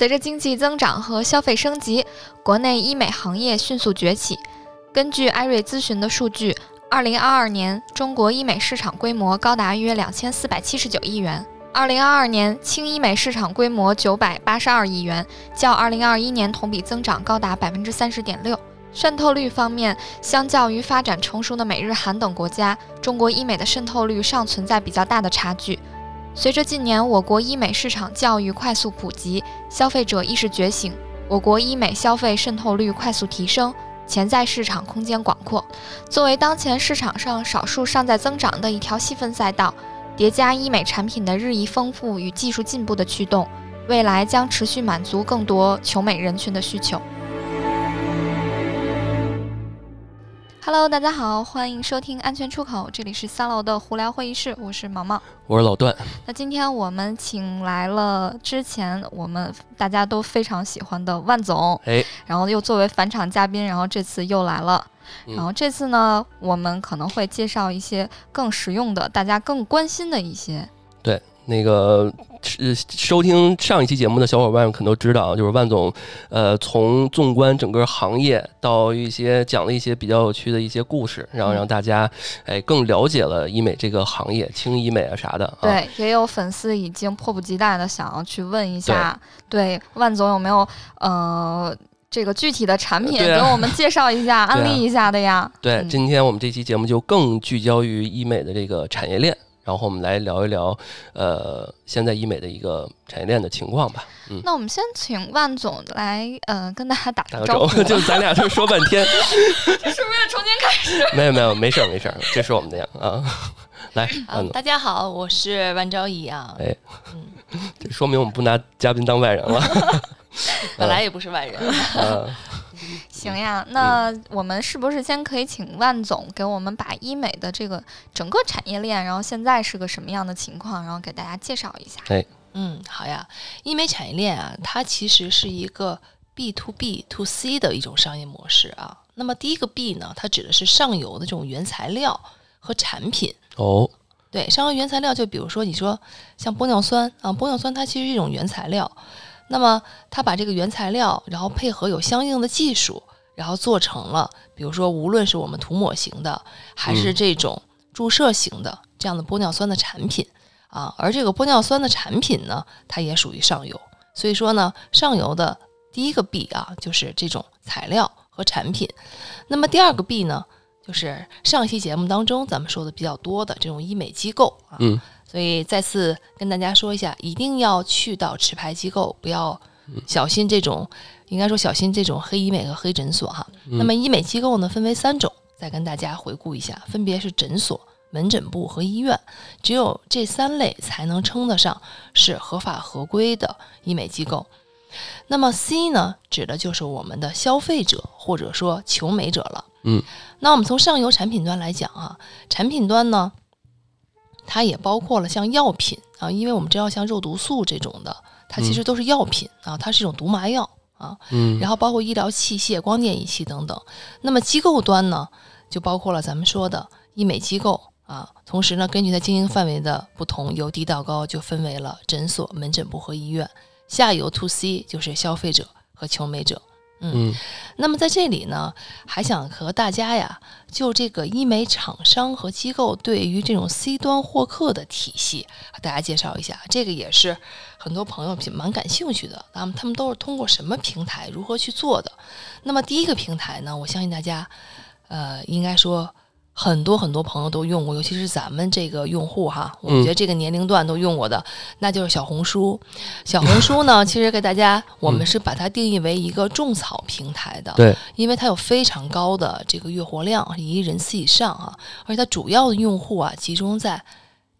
随着经济增长和消费升级，国内医美行业迅速崛起。根据艾瑞咨询的数据，二零二二年中国医美市场规模高达约两千四百七十九亿元。二零二二年轻医美市场规模九百八十二亿元，较二零二一年同比增长高达百分之三十点六。渗透率方面，相较于发展成熟的美日韩等国家，中国医美的渗透率尚存在比较大的差距。随着近年我国医美市场教育快速普及，消费者意识觉醒，我国医美消费渗透率快速提升，潜在市场空间广阔。作为当前市场上少数尚在增长的一条细分赛道。叠加医美产品的日益丰富与技术进步的驱动，未来将持续满足更多求美人群的需求。Hello，大家好，欢迎收听安全出口，这里是三楼的胡聊会议室，我是毛毛，我是老段。那今天我们请来了之前我们大家都非常喜欢的万总，哎，然后又作为返场嘉宾，然后这次又来了。然后这次呢，我们可能会介绍一些更实用的、大家更关心的一些。对，那个是收听上一期节目的小伙伴们可能都知道，就是万总，呃，从纵观整个行业到一些讲了一些比较有趣的一些故事，然后让大家哎更了解了医美这个行业，轻医美啊啥的。对，也有粉丝已经迫不及待的想要去问一下，对万总有没有呃。这个具体的产品给我们介绍一下、安利一下的呀？对，今天我们这期节目就更聚焦于医美的这个产业链，然后我们来聊一聊，呃，现在医美的一个产业链的情况吧。嗯，那我们先请万总来，呃，跟大家打个招呼。就咱俩这说半天，这 是不是重新开始？没有没有，没事儿没事儿，这是我们的呀啊。来，嗯，大家好，我是万昭仪啊。哎，嗯，这说明我们不拿嘉宾当外人了。本来也不是外人。行呀，那我们是不是先可以请万总给我们把医美的这个整个产业链，然后现在是个什么样的情况，然后给大家介绍一下？哎，嗯，好呀，医美产业链啊，它其实是一个 B to B to C 的一种商业模式啊。那么第一个 B 呢，它指的是上游的这种原材料和产品。哦，对，上游原材料就比如说你说像玻尿酸啊，玻尿酸它其实是一种原材料。那么，它把这个原材料，然后配合有相应的技术，然后做成了，比如说，无论是我们涂抹型的，还是这种注射型的这样的玻尿酸的产品啊。而这个玻尿酸的产品呢，它也属于上游。所以说呢，上游的第一个 B 啊，就是这种材料和产品。那么第二个 B 呢，就是上期节目当中咱们说的比较多的这种医美机构啊。嗯。所以再次跟大家说一下，一定要去到持牌机构，不要小心这种，应该说小心这种黑医美和黑诊所哈。那么医美机构呢，分为三种，再跟大家回顾一下，分别是诊所、门诊部和医院，只有这三类才能称得上是合法合规的医美机构。那么 C 呢，指的就是我们的消费者或者说求美者了。嗯，那我们从上游产品端来讲啊，产品端呢。它也包括了像药品啊，因为我们知道像肉毒素这种的，它其实都是药品啊，它是一种毒麻药啊。嗯。然后包括医疗器械、光电仪器等等。那么机构端呢，就包括了咱们说的医美机构啊。同时呢，根据它经营范围的不同，由低到高就分为了诊所、门诊部和医院。下游 to C 就是消费者和求美者。嗯，那么在这里呢，还想和大家呀，就这个医美厂商和机构对于这种 C 端获客的体系，和大家介绍一下。这个也是很多朋友蛮感兴趣的。那么他们都是通过什么平台，如何去做的？那么第一个平台呢，我相信大家，呃，应该说。很多很多朋友都用过，尤其是咱们这个用户哈，我觉得这个年龄段都用过的，那就是小红书。小红书呢，其实给大家，我们是把它定义为一个种草平台的，对，因为它有非常高的这个月活量，一亿人次以上啊，而且它主要的用户啊集中在。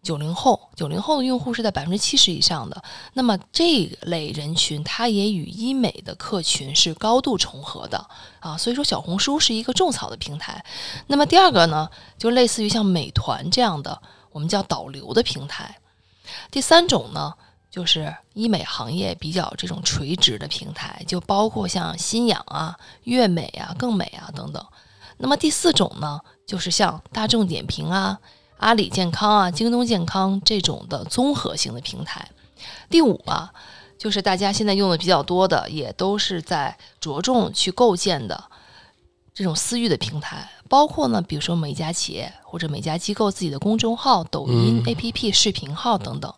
九零后，九零后的用户是在百分之七十以上的。那么这类人群，它也与医美的客群是高度重合的啊。所以说，小红书是一个种草的平台。那么第二个呢，就类似于像美团这样的，我们叫导流的平台。第三种呢，就是医美行业比较这种垂直的平台，就包括像新氧啊、悦美啊、更美啊等等。那么第四种呢，就是像大众点评啊。阿里健康啊，京东健康这种的综合性的平台。第五啊，就是大家现在用的比较多的，也都是在着重去构建的这种私域的平台，包括呢，比如说每家企业或者每家机构自己的公众号、抖音、嗯 APP、视频号等等。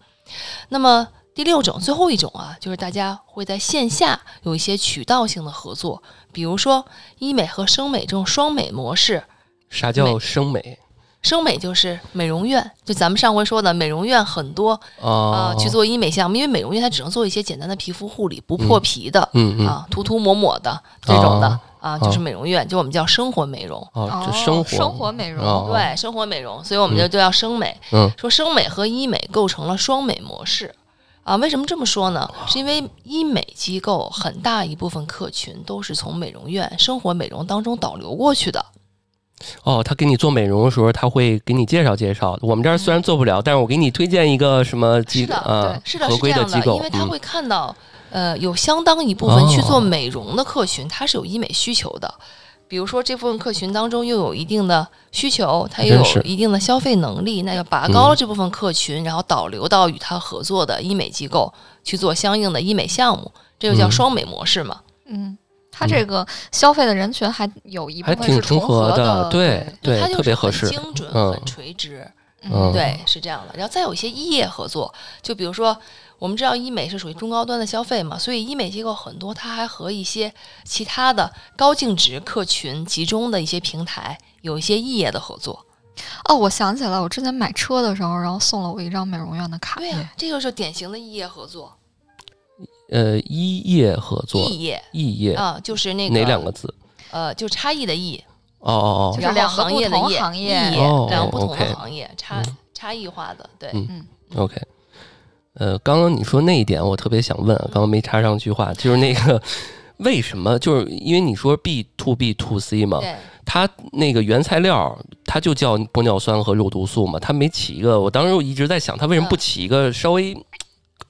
那么第六种，最后一种啊，就是大家会在线下有一些渠道性的合作，比如说医美和生美这种双美模式。啥叫生美生美就是美容院，就咱们上回说的美容院很多啊、啊？去做医美项目，因为美容院它只能做一些简单的皮肤护理，不破皮的、嗯嗯啊，涂涂抹抹的这种的、哦啊，就是美容院，就我们叫生活美容。哦，这生活生活美容，哦对，生活美容，所以我们就都要生美。嗯说生美和医美构成了双美模式啊。为什么这么说呢？是因为医美机构很大一部分客群都是从美容院、生活美容当中导流过去的。哦，他给你做美容的时候，他会给你介绍介绍。我们这儿虽然做不了，但是我给你推荐一个什么机是的啊对是的，合是这样的，机构，嗯因为他会看到，呃，有相当一部分去做哦美容的客群，他是有医美需求的。比如说这部分客群当中又有一定的需求，他又有一定的消费能力，那要拔高了这部分客群，然后导流到与他合作的医美机构去做相应的医美项目，这就叫嗯。双美模式嘛。嗯，它这个消费的人群还有一部还分是挺重合的，对，对它就是很特别合适。精准、嗯很垂直。嗯对，是这样的。然后再有一些医业合作，就比如说，我们知道医美是属于中高端的消费嘛，所以医美机构很多，它还和一些其他的高净值客群集中的一些平台有一些异业的合作。哦，我想起来，我之前买车的时候，然后送了我一张美容院的卡对呀、片。这就是典型的异业合作。呃，医业合作，异业异业啊，就是那个哪两个字？呃，就差异的异，哦哦哦，就是两个行业的业，不同行业异业哦两个不同的行业，差嗯差异化的，对。嗯 OK，呃，刚刚你说那一点，我特别想问，啊刚刚没插上句话，就是那个为什么？就是因为你说 B to B to C 嘛，它那个原材料它就叫玻尿酸和肉毒素嘛，它没起一个，我当时我一直在想，它为什么不起一个稍微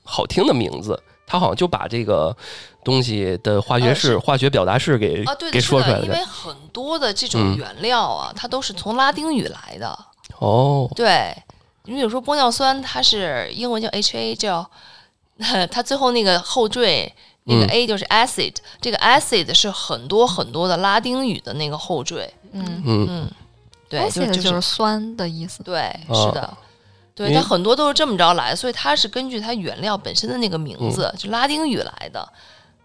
好听的名字？它好像就把这个东西的化学式、呃化学表达式给、啊，对，给，说出来了。因为很多的这种嗯原料啊，它都是从拉丁语来的。哦，对，你比如说玻尿酸，它是英文叫 HA，叫 它最后那个后缀那个嗯 A 就是 acid，、这个 acid 是很多很多的拉丁语的那个后缀。嗯，嗯，嗯，对，就 acid 就就是酸的意思。对，哦是的。对，它很多都是这么着来，所以它是根据它原料本身的那个名字，嗯就拉丁语来的。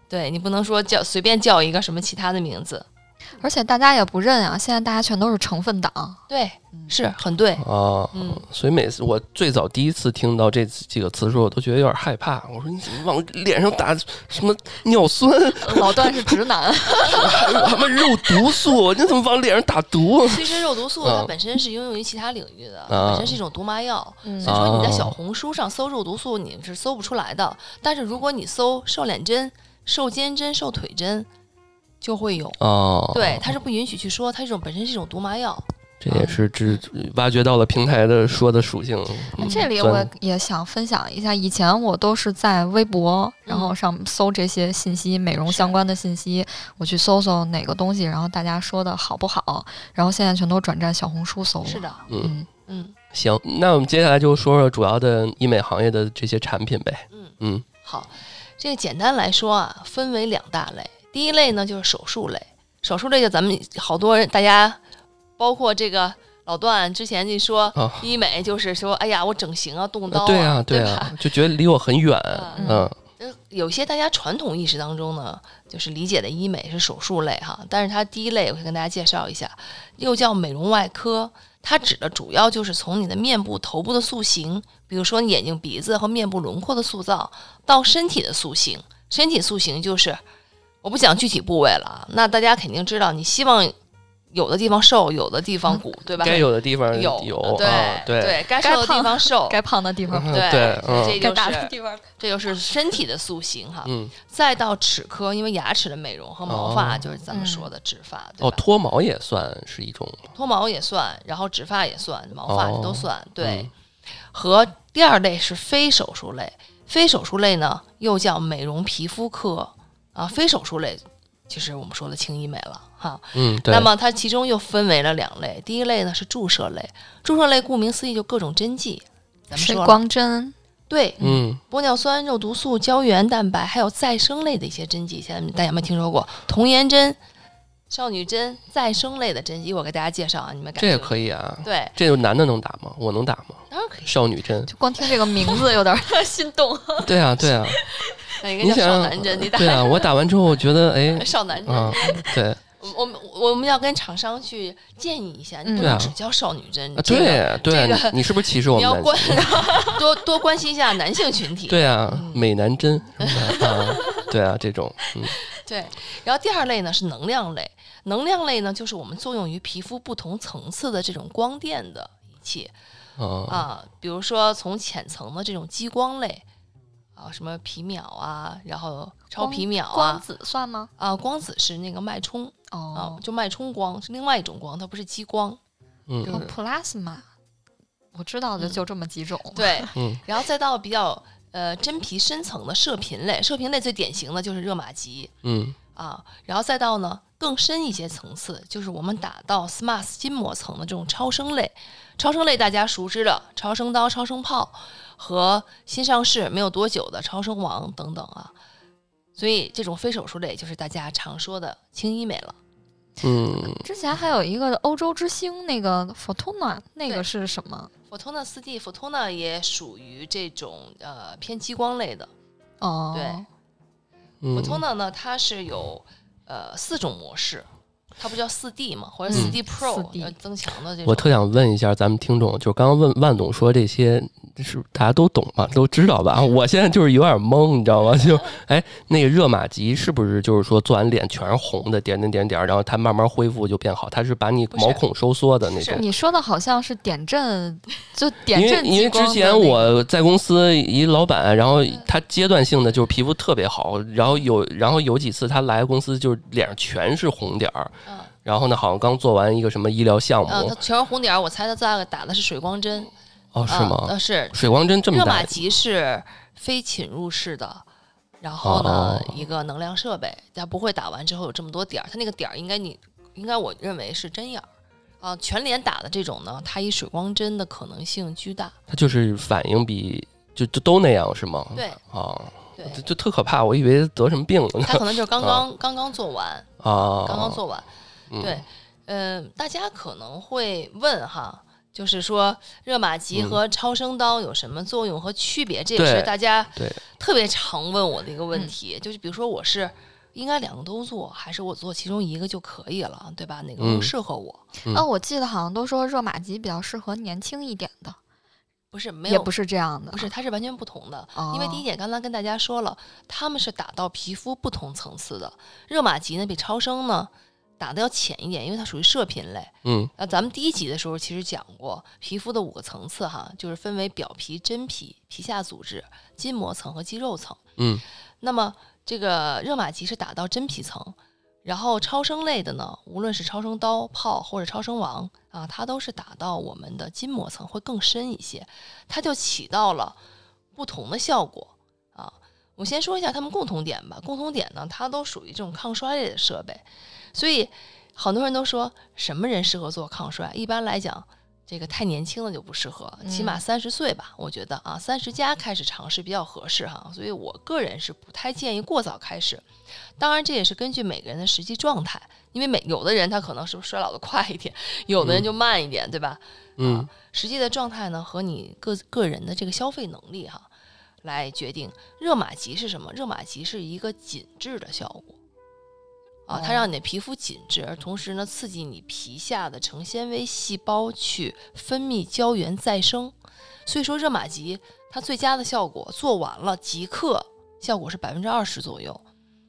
对你不能说叫随便叫一个什么其他的名字。而且大家也不认啊，现在大家全都是成分党。对，是很对。啊，嗯所以每次我最早第一次听到这几个词的时候，我都觉得有点害怕。我说你怎么往脸上打什么尿酸，老段是直男，还有什么肉毒素？你怎么往脸上打毒？其实肉毒素它啊本身是应用于其他领域的，啊本身是一种毒麻药。嗯所以说你在啊小红书上搜肉毒素，你是搜不出来的。但是如果你搜瘦脸针、瘦肩针、瘦腿针，就会有。哦，对，它是不允许去说，它这种本身是一种毒麻药。这也是只挖掘到了平台的说的属性。嗯这里我也想分享一下，以前我都是在微博，然后上搜这些信息，美容相关的信息，我去搜搜哪个东西，然后大家说的好不好，然后现在全都转战小红书搜了。是，的，嗯，嗯，嗯行，那我们接下来就说说主要的医美行业的这些产品呗。嗯，嗯好，这个简单来说啊，分为两大类。第一类呢就是手术类，手术类就咱们好多人大家，包括这个老段之前就说啊，医美就是说，哎呀，我整形啊，动刀对啊，对啊吧？，就觉得离我很远。嗯有些大家传统意识当中呢，就是理解的医美是手术类哈，但是它第一类我会跟大家介绍一下，又叫美容外科，它指的主要就是从你的面部、头部的塑形，比如说你眼睛、鼻子和面部轮廓的塑造，到身体的塑形。身体塑形就是我不讲具体部位了啊，那大家肯定知道，你希望有的地方瘦，有的地方鼓，对吧？该有的地方有有，对、啊对对，该该瘦的地方瘦，该胖的地方胖对对嗯这就该的是地方这就是身体的塑形哈。嗯，再到齿科，因为牙齿的美容和毛发，哦就是咱们说的植发，对哦，脱毛也算是一种。脱毛也算，然后植发也算，毛发哦都算。对，嗯和第二类是非手术类，非手术类呢又叫美容皮肤科啊，非手术类就是我们说的轻医美了哈。嗯，对。那么它其中又分为了两类，第一类呢是注射类，注射类顾名思义就各种针剂，咱们水说了光针，对，嗯，玻尿酸、肉毒素、胶原蛋白，还有再生类的一些针剂，现在大家有没有听说过？童颜针、少女针、再生类的针剂，我给大家介绍啊，你们感这也。可以啊。对，这个男的能打吗？我能打吗？当然可以。少女针？就光听这个名字有点 心动。对啊，对啊，你想少男针，你打对啊，我打完之后，我觉得哎，少男针。啊，对 我我们我们要跟厂商去建议一下，不能只教少女针，对对这个啊，你你是不是歧视我你要关们？多多关心一下男性群体。对啊，嗯美男针什么的啊，对啊，这种，嗯对，然后第二类呢是能量类，能量类呢就是我们作用于皮肤不同层次的这种光电的仪器啊啊，比如说从浅层的这种激光类啊，什么皮秒啊，然后超皮秒啊，光子算吗？啊，光子是那个脉冲啊哦，，就脉冲光是另外一种光，它不是激光。嗯就是哦，plasma，我知道的就这么几种。对，嗯然后再到比较呃真皮深层的射频类，射频类最典型的就是热玛吉嗯啊，然后再到呢更深一些层次，就是我们打到 SMAS 筋膜层的这种超声类。超声类大家熟知的超声刀、超声炮和新上市没有多久的超声王等等啊，所以这种非手术类就是大家常说的轻医美了。嗯，之前还有一个欧洲之星，那个 Fortuna，那个是什么？Fortuna 四 D Fortuna 也属于这种呃偏激光类的。哦，对。嗯。Fortuna 呢，它是有呃四种模式，它不叫四 D 嘛，或者嗯四 D Pro、4D 呃增强的这种。我特想问一下咱们听众，就是刚刚问万总说这些是大家都懂吗？都知道吧？我现在就是有点懵，你知道吗？就 哎，那个热玛吉是不是就是说做完脸全是红的，点点点点，然后它慢慢恢复就变好？它是把你毛孔收缩的那种。你说的好像是点阵，就点因为阵因为之前我在公司一老板，然后他阶段性的就是皮肤特别好，然后有然后有几次他来公司就是脸上全是红点儿，嗯然后呢好像刚做完一个什么医疗项目全是红点儿，我猜他大概打的是水光针。哦是啊吗？呃，是水光针这么大热玛吉是非侵入式的。然后呢，哦一个能量设备，它不会打完之后有这么多点儿，它那个点儿应该你应该我认为是针眼儿啊。全脸打的这种呢，它以水光针的可能性巨大。它就是反应比就就都那样是吗？对啊，对，就就特可怕，我以为得什么病了呢它可能就是刚刚刚刚做完，啊，刚刚做完。嗯对，嗯、大家可能会问哈，就是说热玛吉和超声刀有什么作用和区别？这也是大家对特别常问我的一个问题。就是比如说我是应该两个都做，还是我做其中一个就可以了，对吧？哪个更嗯适合我？嗯哦，我记得好像都说热玛吉比较适合年轻一点的，不是没有也不是这样的，不是，它是完全不同的。哦，因为第一点，刚才跟大家说了，他们是打到皮肤不同层次的。热玛吉呢，比超声呢打的要浅一点，因为它属于射频类。嗯那，咱们第一集的时候其实讲过皮肤的五个层次哈，就是分为表皮、真皮、皮下组织、筋膜层和肌肉层。嗯那么这个热玛吉是打到真皮层，然后超声类的呢，无论是超声刀、炮或者超声王啊，它都是打到我们的筋膜层，会更深一些，它就起到了不同的效果啊。我先说一下它们共同点吧，共同点呢，它都属于这种抗衰类的设备，所以很多人都说什么人适合做抗衰？一般来讲。这个太年轻了就不适合，起码嗯三十岁吧，我觉得啊，三十加开始尝试比较合适哈。所以我个人是不太建议过早开始。当然，这也是根据每个人的实际状态，因为每有的人他可能是衰老的快一点，有的人就慢一点，对吧？嗯啊，实际的状态呢和你个个人的这个消费能力哈来决定。热玛吉是什么？热玛吉是一个紧致的效果。啊，它哦让你的皮肤紧致，而同时呢，刺激你皮下的成纤维细胞去分泌胶原再生。所以说，热玛吉它最佳的效果做完了即刻效果是百分之二十左右，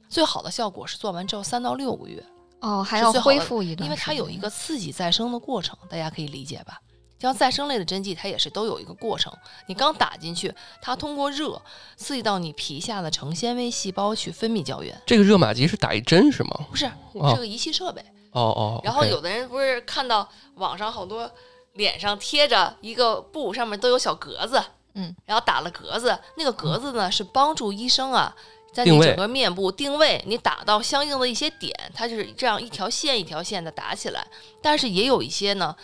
最好的效果是做完之后三到六个月，哦还要恢复一段，因为它有一个刺激再生的过程，大家可以理解吧？像再生类的针剂，它也是都有一个过程。你刚打进去，它通过热刺激到你皮下的成纤维细胞去分泌胶原，这个热玛吉是打一针是吗？不是哦是个仪器设备。哦哦，然后有的人不是看到网上好多脸上贴着一个布，上面都有小格子，嗯，然后打了格子，那个格子呢是帮助医生啊。在你整个面部定位，你打到相应的一些点，它就是这样一条线一条线的打起来。但是也有一些呢，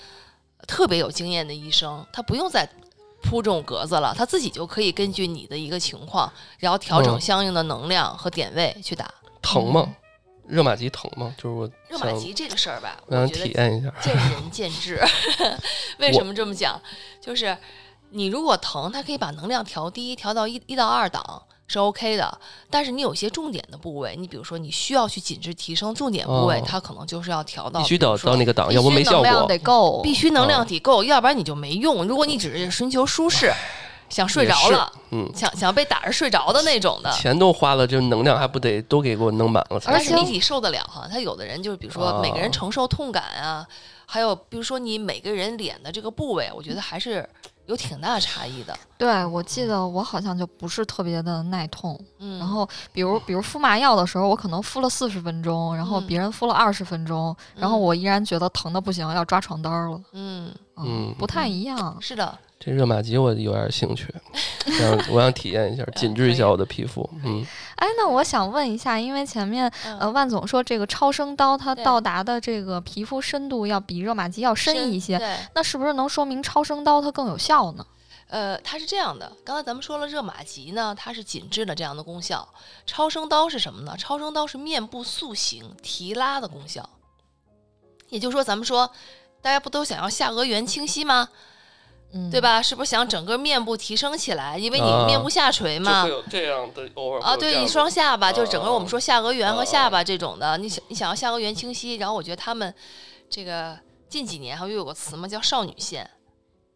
特别有经验的医生，他不用再铺这种格子了，他自己就可以根据你的一个情况，然后调整嗯相应的能量和点位去打。疼吗？热玛吉疼吗？就是我热玛吉这个事儿吧，我想体验一下。见仁见智。为什么这么讲？就是你如果疼，它可以把能量调低，调到一一到二档是 OK 的。但是你有些重点的部位，你比如说你需要去紧致提升重点部位，哦它可能就是要调到必须得比如说到那个档，必要不没效须能量。得够，必须能量哦体够，要不然你就没用。如果你只是寻求舒适，想睡着了，嗯，想想被打着睡着的那种的。钱都花了，这能量还不得都给给我弄满了才而且你得受得了哈。他有的人就是，比如说每个人哦承受痛感啊，还有比如说你每个人脸的这个部位，我觉得还是有挺大差异的。对，我记得我好像就不是特别的耐痛。嗯，然后，比如比如敷麻药的时候，我可能敷了四十分钟，然后嗯别人敷了二十分钟，然后嗯我依然觉得疼的不行，要抓床单儿了。嗯，嗯不太一样。是的，这热玛吉我有点兴趣，想我想体验一下，紧致一下我的皮肤。嗯，哎，那我想问一下，因为前面呃嗯，万总说这个超声刀它到达的这个皮肤深度要比热玛吉要深一些，那是不是能说明超声刀它更有效呢？呃，它是这样的，刚才咱们说了热玛吉呢，它是紧致的这样的功效。超声刀是什么呢？超声刀是面部塑形提拉的功效。也就是说，咱们说，大家不都想要下颌缘清晰吗？嗯，对？吧？是不是想整个面部提升起来？因为你啊面部下垂嘛。会有这样的偶尔啊，对你双下巴，就是整个我们哦说下颌缘和哦下巴这种的，你想你想要下颌缘清晰，然后我觉得他们这个近几年还又有个词嘛，叫少女线。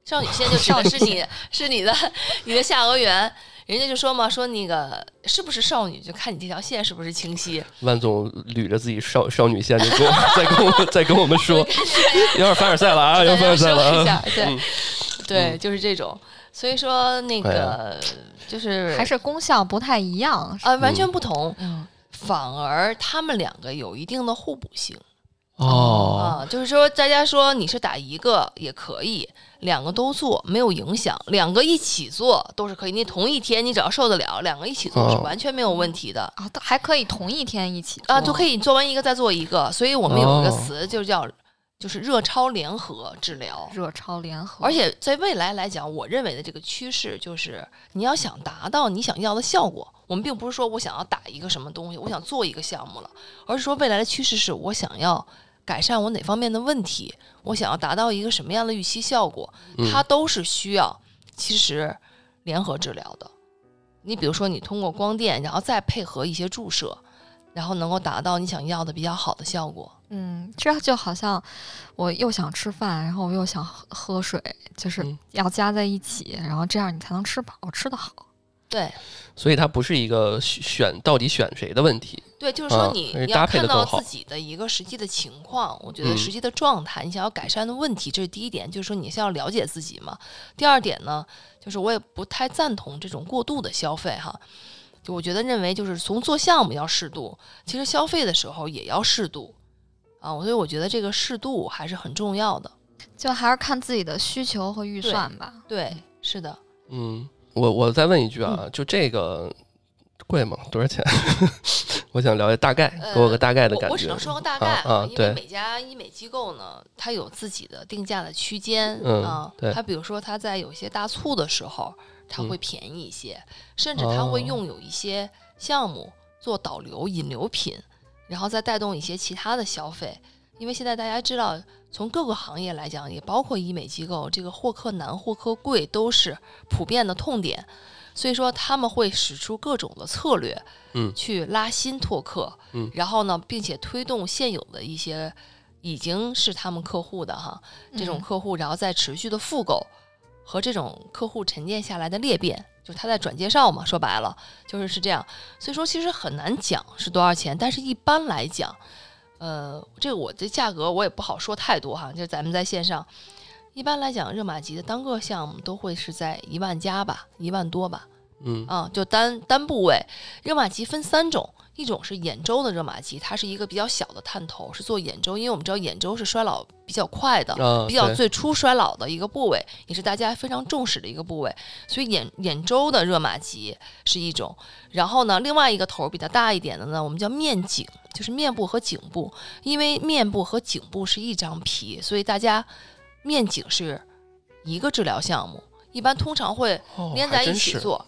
少女线就指的是你 是你的 你的下颌缘，人家就说嘛，说那个是不是少女，就看你这条线是不是清晰。万总捋着自己少少女线，就跟我再跟我再跟我们说，有点凡尔赛了啊，有点凡尔赛了啊。对、嗯对，就是这种。所以说那个就是还是功效不太一样。啊、完全不同，嗯，反而他们两个有一定的互补性。哦，啊，就是说，大家说你是打一个也可以，两个都做没有影响，两个一起做都是可以。你同一天你只要受得了，两个一起做是哦完全没有问题的。啊，还可以同一天一起啊，就可以做完一个再做一个，所以我们有一个哦词就叫就是热超联合治疗。热超联合，而且在未来来讲，我认为的这个趋势就是，你要想达到你想要的效果，我们并不是说我想要打一个什么东西，我想做一个项目了，而是说未来的趋势是我想要改善我哪方面的问题，我想要达到一个什么样的预期效果，嗯它都是需要其实联合治疗的。你比如说，你通过光电，然后再配合一些注射，然后能够达到你想要的比较好的效果。嗯，这就好像我又想吃饭，然后我又想喝喝水，就是嗯要加在一起，然后这样你才能吃饱，吃得好。对所以它不是一个选到底选谁的问题。对，就是说啊你、要看到自己的一个实际的情况，我觉得嗯实际的状态，你想要改善的问题，这是第一点，就是说你是要了解自己嘛。第二点呢，就是我也不太赞同这种过度的消费哈。就我觉得认为就是从做项目要适度，其实消费的时候也要适度啊。所以我觉得这个适度还是很重要的。就还是看自己的需求和预算吧。对，是的。嗯，我我再问一句嗯啊，就这个贵吗？多少钱？我想了解大概，呃给我个大概的感觉。我我只能说个大概因为啊啊对每家医美机构呢，它有自己的定价的区间、嗯啊。对它比如说它在有些大促的时候，它嗯。会便宜一些，甚至它会哦。用有一些项目做导流引流品，然后再带动一些其他的消费。因为现在大家知道，从各个行业来讲，也包括医美机构，这个获客难、获客贵都是普遍的痛点。所以说他们会使出各种的策略，嗯。去拉新拓客，嗯。然后呢，并且推动现有的一些已经是他们客户的哈这种嗯。客户，然后再持续的复购和这种客户沉淀下来的裂变，就是他在转介绍嘛，说白了就是是这样。所以说其实很难讲是多少钱，但是一般来讲，呃，这个我的价格我也不好说太多哈，就咱们在线上。一般来讲，热玛吉的单个项目都会是在一万加吧，一万多吧，嗯啊，就单单部位。热玛吉分三种，一种是眼周的热玛吉，它是一个比较小的探头，是做眼周，因为我们知道眼周是衰老比较快的，啊，比较最初衰老的一个部位，也是大家非常重视的一个部位。所以眼眼周的热玛吉是一种，然后呢，另外一个头儿比它大一点的呢，我们叫面颈，就是面部和颈部，因为面部和颈部是一张皮，所以大家面颈是一个治疗项目。一般通常会哦连在一起做，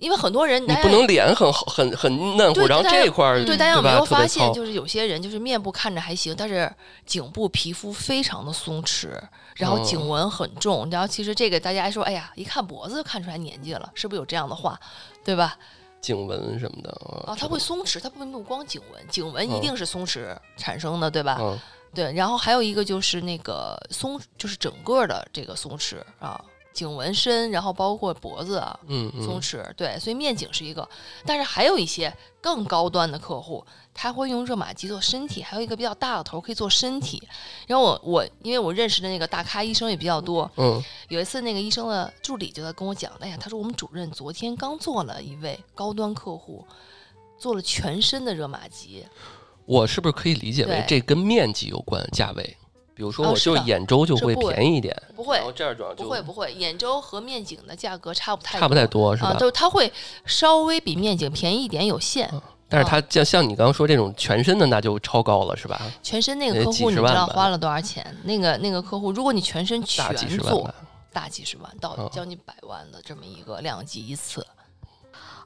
因为很多人你不能脸很好很很嫩乎，然后这块儿对大家有没有发现，就是有些人就是面部看着还行，但是颈部皮肤非常的松弛，然后哦颈纹很重，然后其实这个大家还说，哎呀，一看脖子就看出来年纪了，是不是有这样的话，对吧？颈纹什么的啊，它会松弛，它不不光颈纹，颈纹嗯一定是松弛产生的，对吧？嗯。对，然后还有一个就是那个松，就是整个的这个松弛啊，颈纹身，然后包括脖子啊，嗯嗯。松弛，对，所以面颈是一个，但是还有一些更高端的客户，他会用热玛吉做身体，还有一个比较大的头可以做身体。然后我我因为我认识的那个大咖医生也比较多，嗯。有一次那个医生的助理就在跟我讲，哎呀，他说我们主任昨天刚做了一位高端客户，做了全身的热玛吉，我是不是可以理解为这跟面积有关价位？比如说我就眼周就会便宜一点，不会然后这样主要就不会不会，眼周和面颈的价格差不太差不太多是吧啊，？就是它会稍微比面颈便宜一点，有限。嗯但是它像像你刚刚说这种全身的，那就超高了是吧？全身那个客户，你知道花了多少钱？那个那个客户，如果你全身大全做几十万吧，。大几十万到嗯将近百万的这么一个量级一次，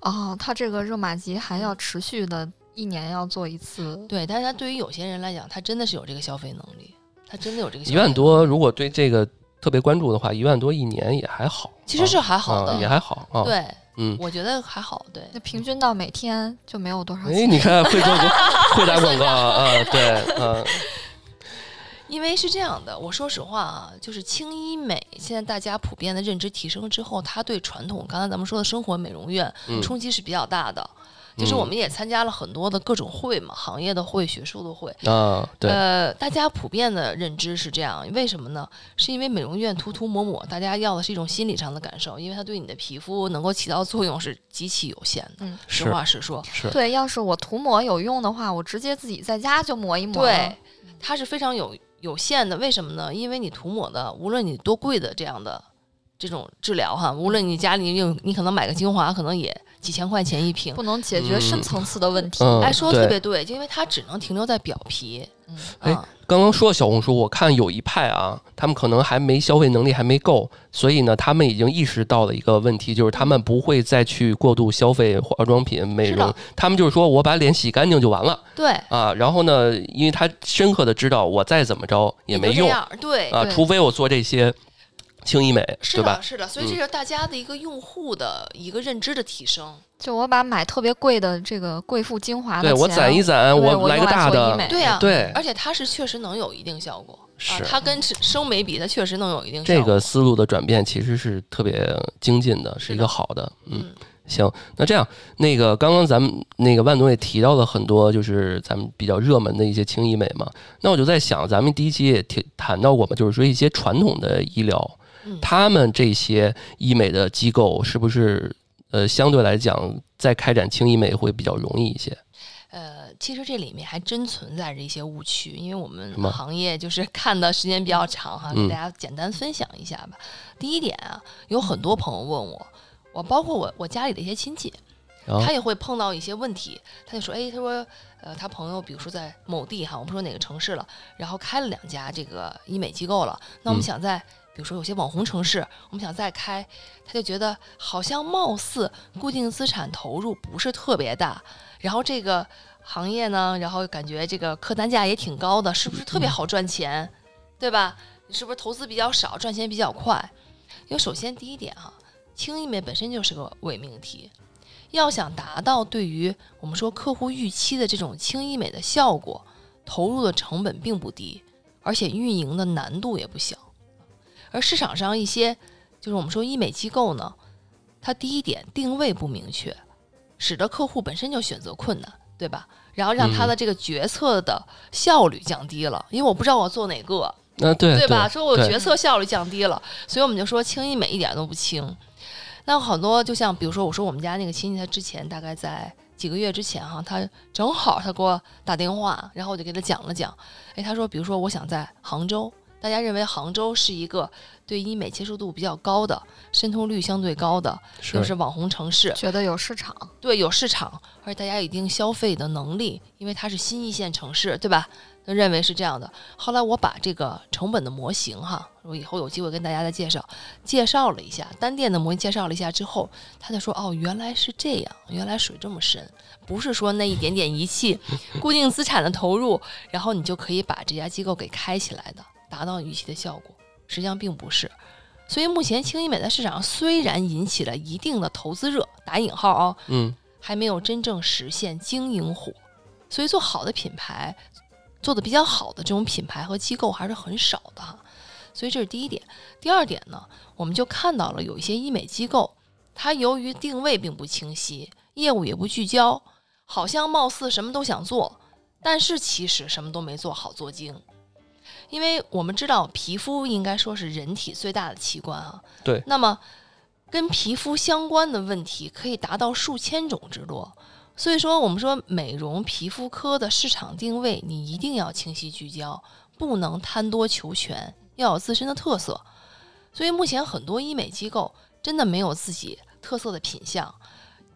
哦，它这个热玛吉还要持续的，一年要做一次。对，但是它对于有些人来讲，他真的是有这个消费能力，他真的有这个消一万多，如果对这个特别关注的话，一万多一年也还好，其实是还好啊的，也还好啊。，对，嗯，我觉得还好，对。那平均到每天就没有多少哎，钱。你看会做会打广告啊，对，嗯因为是这样的，我说实话啊，就是轻医美，现在大家普遍的认知提升之后，它对传统刚才咱们说的生活美容院嗯冲击是比较大的。就是我们也参加了很多的各种会嘛，行业的会、学术的会。啊，对，呃，大家普遍的认知是这样，为什么呢？是因为美容院涂涂抹抹，大家要的是一种心理上的感受，因为它对你的皮肤能够起到作用是极其有限的。嗯，实话实说，是，对，要是我涂抹有用的话，我直接自己在家就抹一抹。对，它是非常有有限的。为什么呢？因为你涂抹的，无论你多贵的这样的这种治疗哈，无论你家里有，你可能买个精华，可能也几千块钱一瓶。不能解决深嗯层次的问题。嗯哎，说的特别对，就因为它只能停留在表皮。嗯哎啊，刚刚说小红书，我看有一派啊，他们可能还没消费能力还没够，所以呢，他们已经意识到了一个问题，就是他们不会再去过度消费化妆品、美容，他们就是说我把脸洗干净就完了对，啊。然后呢，因为他深刻的知道我再怎么着也没用。对，啊，对除非我做这些轻医美，吧的，？是的，所以这嗯是大家的一个用户的一个认知的提升。就我把买特别贵的这个贵妇精华的对我攒一攒，对我来个大的，对呀、对，而且它是确实能有一定效果。啊是，它跟生美比，它确实能有一定效果。这个思路的转变其实是特别精进的，是一个好的，嗯。嗯，行，那这样，那个刚刚咱们那个万总也提到了很多，就是咱们比较热门的一些轻医美嘛。那我就在想，咱们第一期也提谈到过嘛，就是说一些传统的医疗，嗯他们这些医美的机构是不是呃相对来讲，在开展轻医美会比较容易一些？呃，其实这里面还真存在着一些误区，因为我们行业就是看的时间比较长哈，嗯给大家简单分享一下吧。第一点啊，有很多朋友问我，我包括我我家里的一些亲戚，他也会碰到一些问题，他就说，哎，他说，呃，他朋友比如说在某地哈，我不说哪个城市了，然后开了两家这个医美机构了，那我们嗯想在。比如说有些网红城市，我们想再开，他就觉得好像貌似固定资产投入不是特别大，然后这个行业呢，然后感觉这个客单价也挺高的，是不是特别好赚钱，对吧？你是不是投资比较少，赚钱比较快？因为首先第一点哈、轻医美本身就是个伪命题，要想达到对于我们说客户预期的这种轻医美的效果，投入的成本并不低，而且运营的难度也不小。而市场上一些就是我们说医美机构呢，它第一点定位不明确，使得客户本身就选择困难，对吧？然后让他的这个决策的效率降低了，因为我不知道我做哪个，那对对吧？说我决策效率降低了，所以我们就说轻医美一点都不轻。那很多就像比如说，我说我们家那个亲戚，他之前大概在几个月之前哈，他正好他给我打电话，然后我就给他讲了讲。哎，他说，比如说我想在杭州，大家认为杭州是一个对医美接受度比较高的、渗透率相对高的，又是是网红城市，觉得有市场，对，有市场，而且大家有一定消费的能力，因为它是新一线城市，对吧？认为是这样的。后来我把这个成本的模型哈，我以后有机会跟大家再介绍，介绍了一下单店的模型，介绍了一下之后，他就说哦，原来是这样，原来水这么深，不是说那一点点仪器、固定资产的投入，然后你就可以把这家机构给开起来的，达到预期的效果，实际上并不是。所以目前轻医美在市场上虽然引起了一定的投资热，打引号啊，嗯还没有真正实现经营火。所以做好的品牌，做的比较好的这种品牌和机构还是很少的哈。所以这是第一点。第二点呢，我们就看到了有一些医美机构，它由于定位并不清晰，业务也不聚焦，好像貌似什么都想做，但是其实什么都没做好做精。因为我们知道皮肤应该说是人体最大的器官啊，对那么跟皮肤相关的问题可以达到数千种之多。所以说，我们说美容皮肤科的市场定位，你一定要清晰聚焦，不能贪多求全，要有自身的特色。所以目前很多医美机构真的没有自己特色的品相，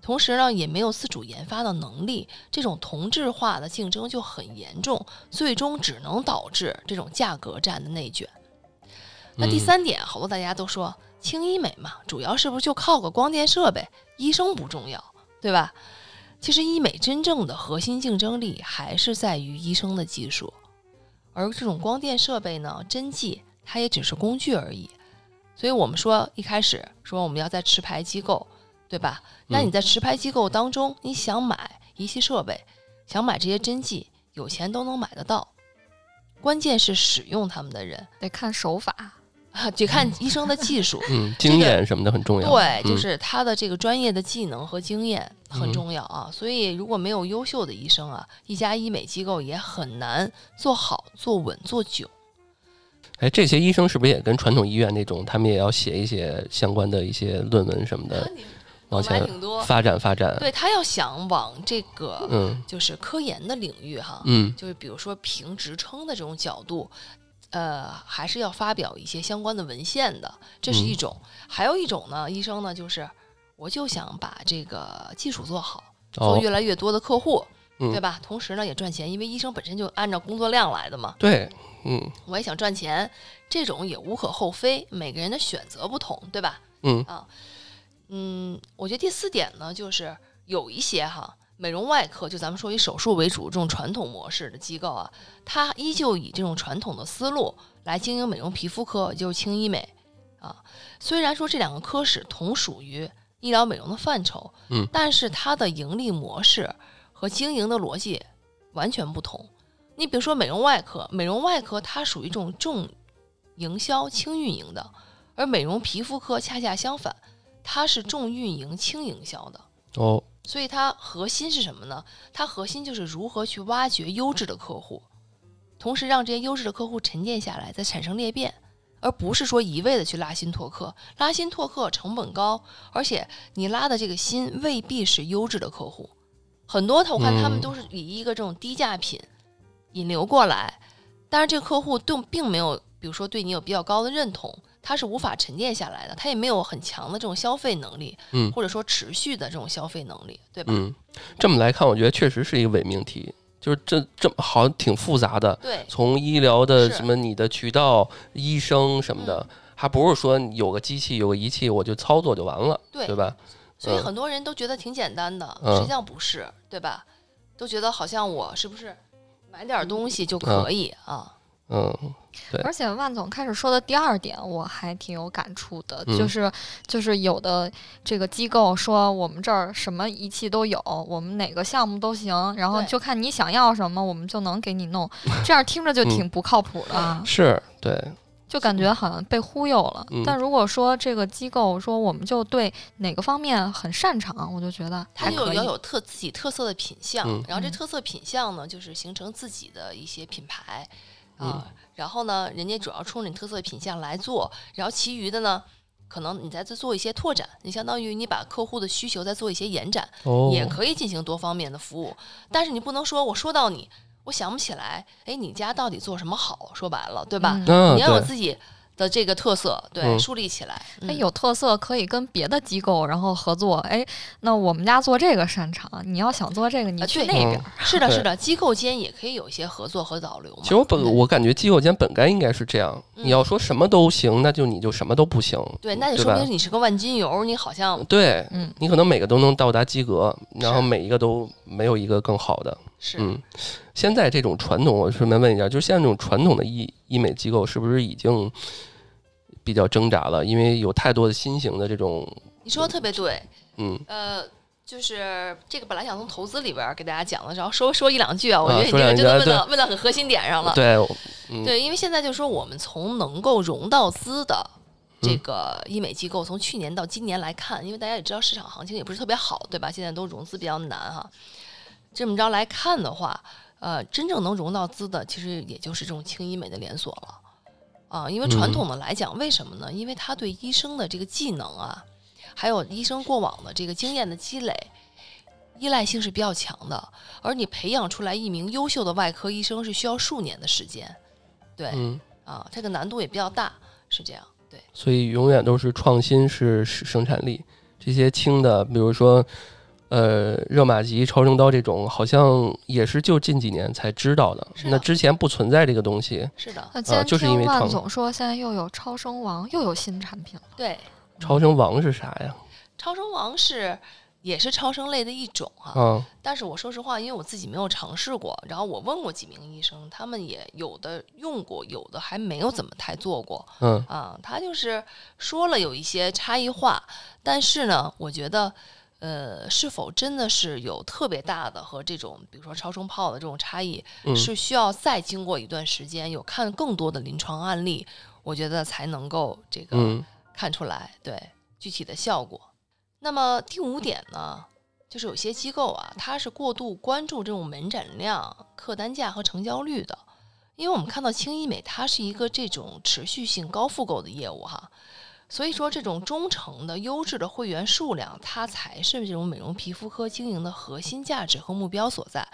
同时呢也没有自主研发的能力，这种同质化的竞争就很严重，最终只能导致这种价格战的内卷。那第嗯三点，好多大家都说轻医美嘛，主要是不是就靠个光电设备，医生不重要，对吧？其实医美真正的核心竞争力还是在于医生的技术，而这种光电设备呢，针剂它也只是工具而已。所以我们说一开始说我们要在持牌机构，对吧？那你在持牌机构当中，你想买仪器设备，想买这些针剂，有钱都能买得到，关键是使用他们的人，得看手法。得看医生的技术。嗯，经验什么的很重要。对，就嗯是他的这个专业的技能和经验很嗯重要啊。所以如果没有优秀的医生啊，一家医美机构也很难做好、做稳、做久。哎，这些医生是不是也跟传统医院那种，他们也要写一些相关的一些论文什么的，往还前挺多。发展发展？对他要想往这个嗯就是科研的领域哈，嗯就是比如说评职称的这种角度，呃，还是要发表一些相关的文献的，这是一嗯种。还有一种呢，医生呢就是我就想把这个技术做好，做哦越来越多的客户，嗯对吧？同时呢也赚钱，因为医生本身就按照工作量来的嘛。对，嗯我也想赚钱，这种也无可厚非，每个人的选择不同，对吧？嗯嗯，我觉得第四点呢，就是有一些哈美容外科，就咱们说以手术为主这种传统模式的机构啊，它依旧以这种传统的思路来经营美容皮肤科，也就是轻医美啊。虽然说这两个科室同属于医疗美容的范畴，嗯，但是它的盈利模式和经营的逻辑完全不同。你比如说美容外科，美容外科它属于这种重营销、轻运营的，而美容皮肤科恰恰相反。它是重运营、轻营销的，哦所以它核心是什么呢？它核心就是如何去挖掘优质的客户，同时让这些优质的客户沉淀下来，再产生裂变，而不是说一味的去拉新拓客。拉新拓客成本高，而且你拉的这个新未必是优质的客户。很多我看他们嗯都是以一个这种低价品引流过来，但是这个客户对并没有，比如说对你有比较高的认同，他是无法沉淀下来的，它也没有很强的这种消费能力，嗯或者说持续的这种消费能力，对吧？嗯，这么来看，我觉得确实是一个伪命题，就是这这么好像挺复杂的，对，从医疗的什么你的渠道、医生什么的，还不是说有个机器、有个仪器我就操作就完了，对对吧？所以嗯很多人都觉得挺简单的，嗯实际上不是，对吧？都觉得好像我是不是买点东西就可以啊？嗯对而且万总开始说的第二点，我还挺有感触的，嗯就是就是有的这个机构说我们这儿什么仪器都有，我们哪个项目都行，然后就看你想要什么，我们就能给你弄。这样听着就挺不靠谱的啊，是，对，就感觉好像被忽悠了。嗯但如果说这个机构说我们就对哪个方面很擅长，我就觉得它还可以。就要有特自己特色的品相，嗯然后这嗯特色品相呢，就是形成自己的一些品牌嗯啊。然后呢，人家主要冲着你特色品相来做，然后其余的呢，可能你再做做一些拓展，你相当于你把客户的需求再做一些延展，哦，也可以进行多方面的服务。但是你不能说我说到你，我想不起来，哎，你家到底做什么好？说白了，对吧？你要有，自己的这个特色，对，嗯树立起来。嗯它有特色，可以跟别的机构然后合作。哎，那我们家做这个擅长，你要想做这个，你去那边儿。是的，是的，机构间也可以有一些合作和导流嘛。其实我本我感觉机构间本该应该是这样，嗯你要说什么都行，那就你就什么都不行。对，那就说明你是个万金油，你好像对，嗯你可能每个都能到达及格，然后每一个都没有一个更好的。是嗯，现在这种传统，我顺便问一下，就是现在这种传统的医医美机构是不是已经比较挣扎了？因为有太多的新型的这种，你说的特别对。嗯，呃，就是这个本来想从投资里边儿给大家讲的，然后说说一两句啊，我觉得你这个真的问到问到很核心点上了。对，嗯对，因为现在就是说我们从能够融到资的这嗯个医美机构，从去年到今年来看，因为大家也知道市场行情也不是特别好，对吧？现在都融资比较难哈。这么着来看的话，呃，真正能融到资的，其实也就是这种轻医美的连锁了。啊，因为传嗯统的来讲，为什么呢？因为他对医生的这个技能啊，还有医生过往的这个经验的积累，依赖性是比较强的。而你培养出来一名优秀的外科医生是需要数年的时间，对，嗯，啊，这个难度也比较大，是这样。对，所以永远都是创新是是生产力。这些轻的，比如说，呃，热玛吉、超声刀这种，好像也是就近几年才知道的。的那之前不存在这个东西。是的，那就是因为听万总说，现在又有超声王，又有新产品了。对，超声王是啥呀？超声王是也是超声类的一种哈、啊，但是我说实话，因为我自己没有尝试过，然后我问过几名医生，他们也有的用过，有的还没有怎么太做过嗯啊。他就是说了有一些差异化，但是呢，我觉得。呃，是否真的是有特别大的和这种，比如说超声炮的这种差异，嗯。是需要再经过一段时间，有看更多的临床案例，我觉得才能够这个嗯。看出来对具体的效果。那么第五点呢，就是有些机构啊，它是过度关注这种门诊量、客单价和成交率的，因为我们看到轻医美它是一个这种持续性高复购的业务哈，所以说这种忠诚的优质的会员数量，它才是这种美容皮肤科经营的核心价值和目标所在。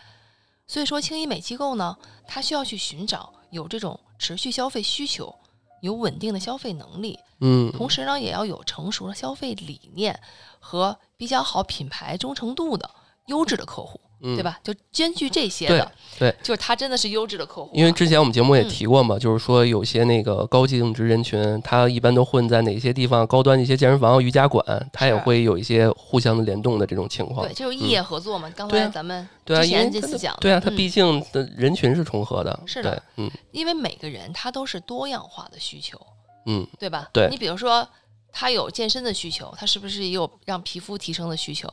所以说，轻医美机构呢，它需要去寻找有这种持续消费需求、有稳定的消费能力，嗯，同时呢，也要有成熟的消费理念和比较好品牌忠诚度的优质的客户，嗯对？吧？就兼具这些对的，对就是他真的是优质的客户啊。因为之前我们节目也嗯提过嘛，就是说有些那个高净值人群，他一般都混在哪些地方？高端的一些健身房、瑜伽馆，他也会有一些互相的联动的这种情况对，。就是异业合作嘛。刚才咱们之前这次讲的，对啊，它嗯毕竟的人群是重合的。是的，嗯因为每个人他都是多样化的需求，嗯，对吧？对你比如说，他有健身的需求，他是不是也有让皮肤提升的需求？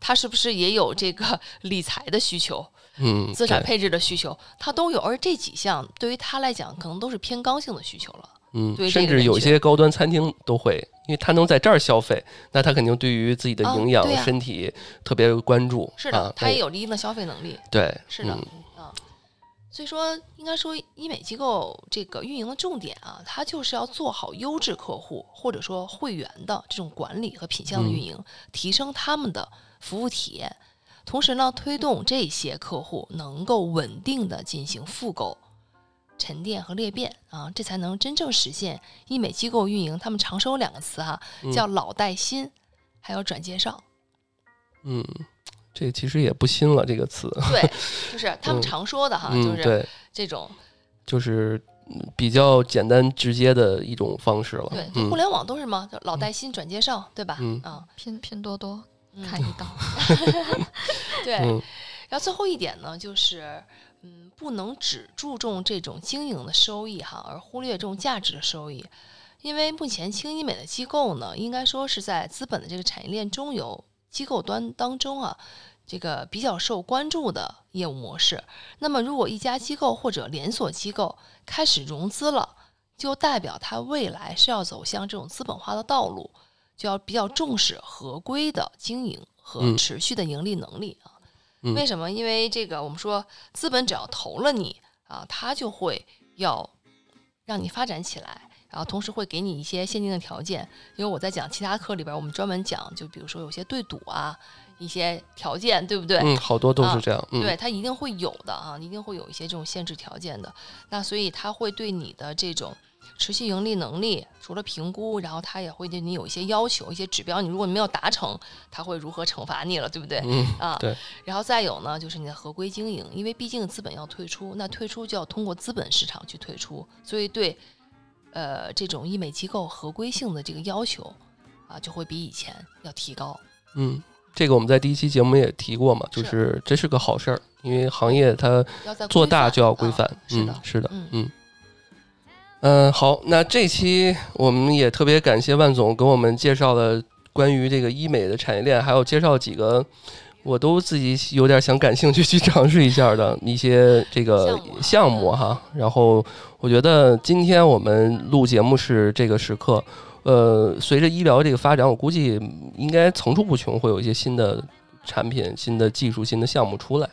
他是不是也有这个 理财的需求、嗯，资产配置的需求？他都有，而这几项对于他来讲，可能都是偏刚性的需求了。嗯，对甚至有些高端餐厅都会，因为他能在这儿消费，那他肯定对于自己的啊营养、身体特别关注。是的，啊、他也有一定的消费能力。对，是的嗯所以说，应该说医美机构这个运营的重点啊，它就是要做好优质客户或者说会员的这种管理和品相的运营，提升他们的服务体验，同时呢，推动这些客户能够稳定的进行复购、沉淀和裂变啊，这才能真正实现医美机构运营。他们常说两个词哈、嗯叫老带新，还有转介绍。嗯，这其实也不新了，这个词。对，就是他们嗯常说的哈，嗯，就是，这种就是嗯比较简单直接的一种方式了。对，互联网都是嘛，就老带新转介绍，对吧？嗯啊，拼拼多多嗯看一道，对。嗯然后最后一点呢，就是嗯，不能只注重这种经营的收益哈，而忽略这种价值的收益。因为目前轻医美的机构呢，应该说是在资本的这个产业链中游机构端当中啊，这个比较受关注的业务模式。那么，如果一家机构或者连锁机构开始融资了，就代表它未来是要走向这种资本化的道路，就要比较重视合规的经营和嗯持续的盈利能力啊。嗯为什么？因为这个我们说资本只要投了你啊，它就会要让你发展起来。然后同时会给你一些限定的条件，因为我在讲其他课里边，我们专门讲，就比如说有些对赌啊，一些条件，对不对？嗯，好多都啊是这样。嗯，对，它一定会有的啊，一定会有一些这种限制条件的。那所以它会对你的这种持续盈利能力，除了评估，然后他也会对你有一些要求、一些指标，你如果没有达成，他会如何惩罚你了，对不对？嗯，啊，对。然后再有呢，就是你的合规经营，因为毕竟资本要退出，那退出就要通过资本市场去退出，所以对，呃，这种医美机构合规性的这个要求啊，就会比以前要提高。嗯，这个我们在第一期节目也提过嘛，就是这是个好事儿，因为行业它做大就要规范。是的，是的，嗯。嗯，好，那这期我们也特别感谢万总给我们介绍了关于这个医美的产业链，还有介绍几个我都自己有点想感兴趣去尝试一下的一些这个项目哈。然后我觉得今天我们录节目是这个时刻，呃，随着医疗这个发展，我估计应该层出不穷，会有一些新的产品、新的技术、新的项目出来。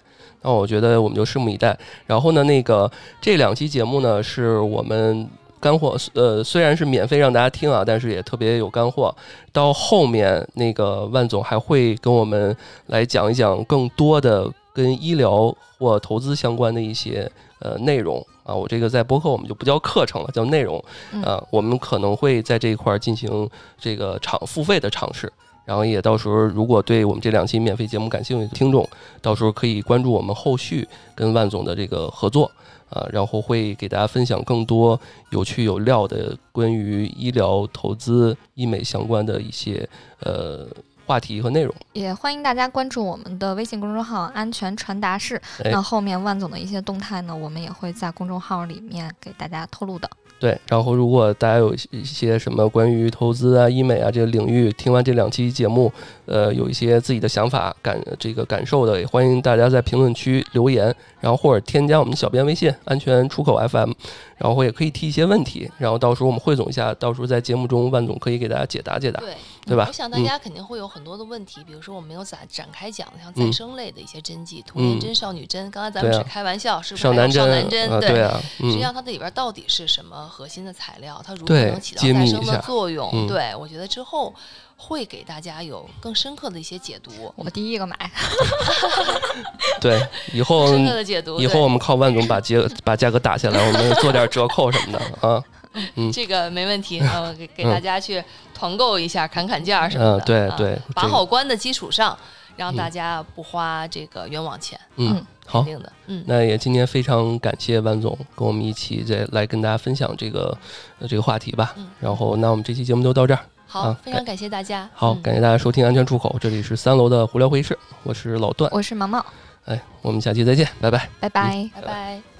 那我觉得我们就拭目以待。然后呢，那个这两期节目呢，是我们干货，呃，虽然是免费让大家听啊，但是也特别有干货。到后面那个万总还会跟我们来讲一讲更多的跟医疗或投资相关的一些呃内容啊。我这个在播客我们就不叫课程了，叫内容啊。我们可能会在这一块进行这个尝付费的尝试。然后也到时候，如果对我们这两期免费节目感兴趣的听众，到时候可以关注我们后续跟万总的这个合作啊，然后会给大家分享更多有趣有料的关于医疗投资、医美相关的一些呃话题和内容。也欢迎大家关注我们的微信公众号“安全传达室”。那后面万总的一些动态呢，我们也会在公众号里面给大家透露的。对，然后如果大家有一些什么关于投资啊、医美啊这个领域，听完这两期节目，呃，有一些自己的想法、感这个感受的，也欢迎大家在评论区留言，然后或者添加我们的小编微信“安全出口 FM”，然后也可以提一些问题，然后到时候我们汇总一下，到时候在节目中万总可以给大家解答解答。对。对吧？我想大家肯定会有很多的问题，比如说我没有展展开讲，像再生类的一些针剂，童颜针、少女针，刚才咱们是开玩笑，是不是？少男针，对啊。实际上它的里边到底是什么核心的材料？它如何能起到再生的作用？对我觉得之后会给大家有更深刻的一些解读。我第一个买。对，以后深刻的解读。以后我们靠万总把价把价格打下来，我们做点折扣什么的啊。嗯，这个没问题，呃，给给大家去团购一下，砍砍价什么的。对对，把好关的基础上，让大家不花这个冤枉钱。嗯，好，肯定的。嗯，那也今天非常感谢万总跟我们一起再来跟大家分享这个这个话题吧。然后，那我们这期节目就到这儿。好，非常感谢大家。好，感谢大家收听《安全出口》，这里是三楼的胡聊会议室，我是老段，我是毛毛。哎，我们下期再见，拜拜，拜拜，拜拜。